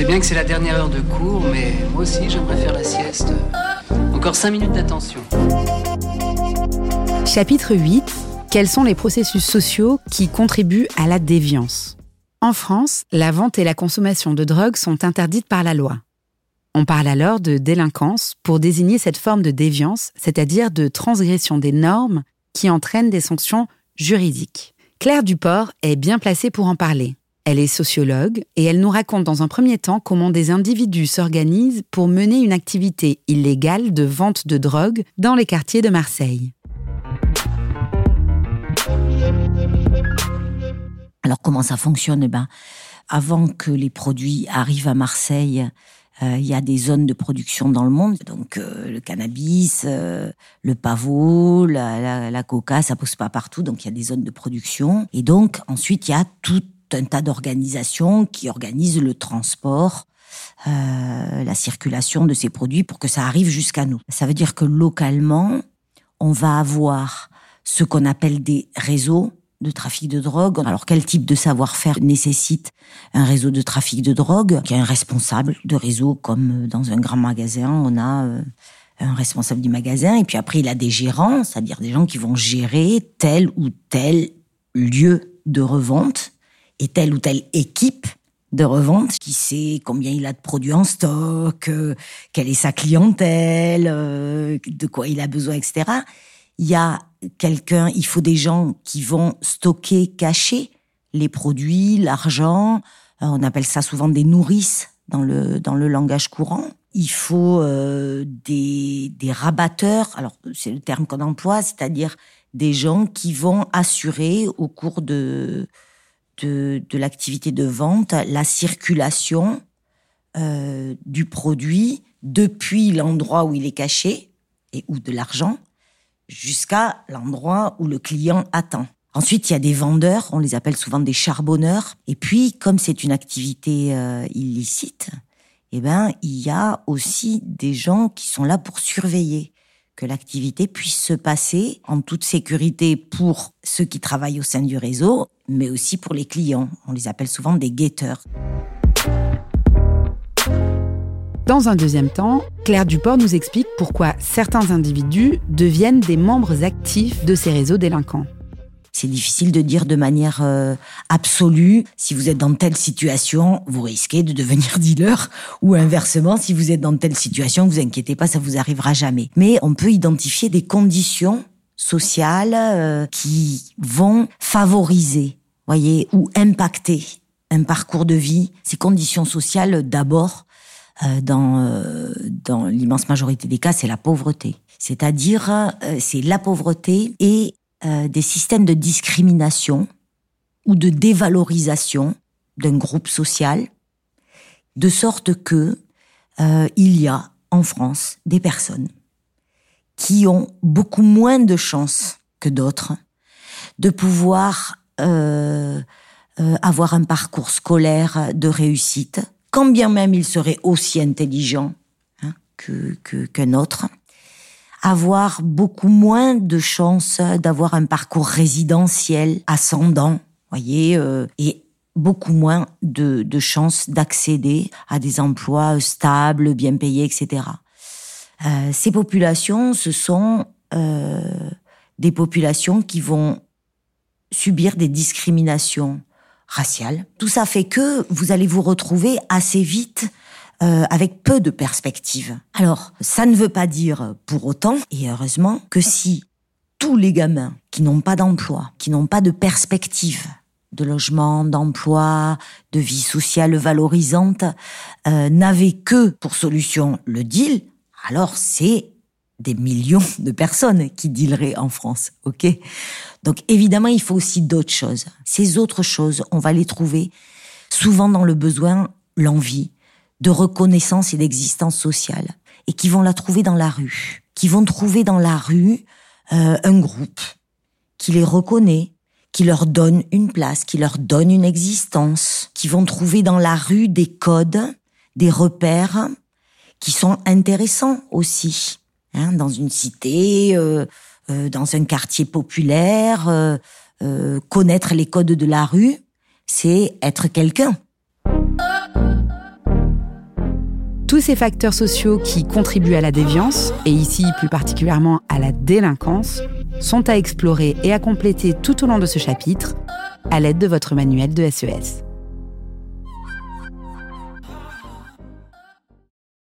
sais bien que c'est la dernière heure de cours, mais moi aussi j'aimerais faire la sieste. Encore 5 minutes d'attention. Chapitre 8. Quels sont les processus sociaux qui contribuent à la déviance? En France, la vente et la consommation de drogue sont interdites par la loi. On parle alors de délinquance pour désigner cette forme de déviance, c'est-à-dire de transgression des normes qui entraînent des sanctions juridiques. Claire Duport est bien placée pour en parler. Elle est sociologue et elle nous raconte dans un premier temps comment des individus s'organisent pour mener une activité illégale de vente de drogue dans les quartiers de Marseille. Alors comment ça fonctionne? Eh ben, Avant que les produits arrivent à Marseille, euh, il y a des zones de production dans le monde, donc euh, le cannabis, euh, le pavot, la, coca, ça pousse pas partout, donc il y a des zones de production. Et donc ensuite il y a tout un tas d'organisations qui organisent le transport, la circulation de ces produits pour que ça arrive jusqu'à nous. Ça veut dire que localement, on va avoir ce qu'on appelle des réseaux de trafic de drogue. Alors quel type de savoir-faire nécessite un réseau de trafic de drogue? Qui est un responsable de réseau, comme dans un grand magasin, on a euh, un responsable du magasin, et puis après il a des gérants, c'est-à-dire des gens qui vont gérer tel ou tel lieu de revente et telle ou telle équipe de revente, qui sait combien il a de produits en stock, euh, quelle est sa clientèle, euh, de quoi il a besoin, etc. Il y a quelqu'un, il faut des gens qui vont stocker, cacher les produits, l'argent. Euh, on appelle ça souvent des nourrices dans le dans le langage courant. Il faut euh, des, des rabatteurs. Alors c'est le terme qu'on emploie, c'est-à-dire des gens qui vont assurer au cours de de, l'activité de vente la circulation euh, du produit depuis l'endroit où il est caché et ou de l'argent jusqu'à l'endroit où le client attend. Ensuite, il y a des vendeurs, on les appelle souvent des charbonneurs. Et puis, comme c'est une activité euh, illicite, eh ben, il y a aussi des gens qui sont là pour surveiller que l'activité puisse se passer en toute sécurité pour ceux qui travaillent au sein du réseau, mais aussi pour les clients. On les appelle souvent des guetteurs. Dans un deuxième temps, Claire Duport nous explique pourquoi certains individus deviennent des membres actifs de ces réseaux délinquants. C'est difficile de dire de manière euh, absolue si vous êtes dans telle situation, vous risquez de devenir dealer ou inversement si vous êtes dans telle situation, vous inquiétez pas, ça vous arrivera jamais. Mais on peut identifier des conditions sociales euh, qui vont favoriser, voyez, ou impacter un parcours de vie. Ces conditions sociales d'abord euh, dans, euh, dans l'immense majorité des cas, c'est la pauvreté. C'est-à-dire, euh, c'est la pauvreté et des systèmes de discrimination ou de dévalorisation d'un groupe social, de sorte que il y a en France des personnes qui ont beaucoup moins de chances que d'autres de pouvoir euh, avoir un parcours scolaire de réussite, quand bien même il serait aussi intelligent hein, que qu'un autre, avoir beaucoup moins de chances d'avoir un parcours résidentiel ascendant, voyez, euh, et beaucoup moins de, de chances d'accéder à des emplois stables, bien payés, etc. Euh, ces populations, ce sont euh, des populations qui vont subir des discriminations raciale. Tout ça fait que vous allez vous retrouver assez vite euh, avec peu de perspectives. Alors, ça ne veut pas dire pour autant, et heureusement, que si tous les gamins qui n'ont pas d'emploi, qui n'ont pas de perspective de logement, d'emploi, de vie sociale valorisante, euh, n'avaient que pour solution le deal, alors c'est des millions de personnes qui dealeraient en France, ok? Donc évidemment, il faut aussi d'autres choses. Ces autres choses, on va les trouver souvent dans le besoin, l'envie de reconnaissance et d'existence sociale, et qui vont la trouver dans la rue, qui vont trouver dans la rue euh, un groupe qui les reconnaît, qui leur donne une place, qui leur donne une existence, qui vont trouver dans la rue des codes, des repères qui sont intéressants aussi Hein, dans une cité, euh, euh, dans un quartier populaire, euh, connaître les codes de la rue, c'est être quelqu'un. Tous ces facteurs sociaux qui contribuent à la déviance, et ici plus particulièrement à la délinquance, sont à explorer et à compléter tout au long de ce chapitre à l'aide de votre manuel de SES.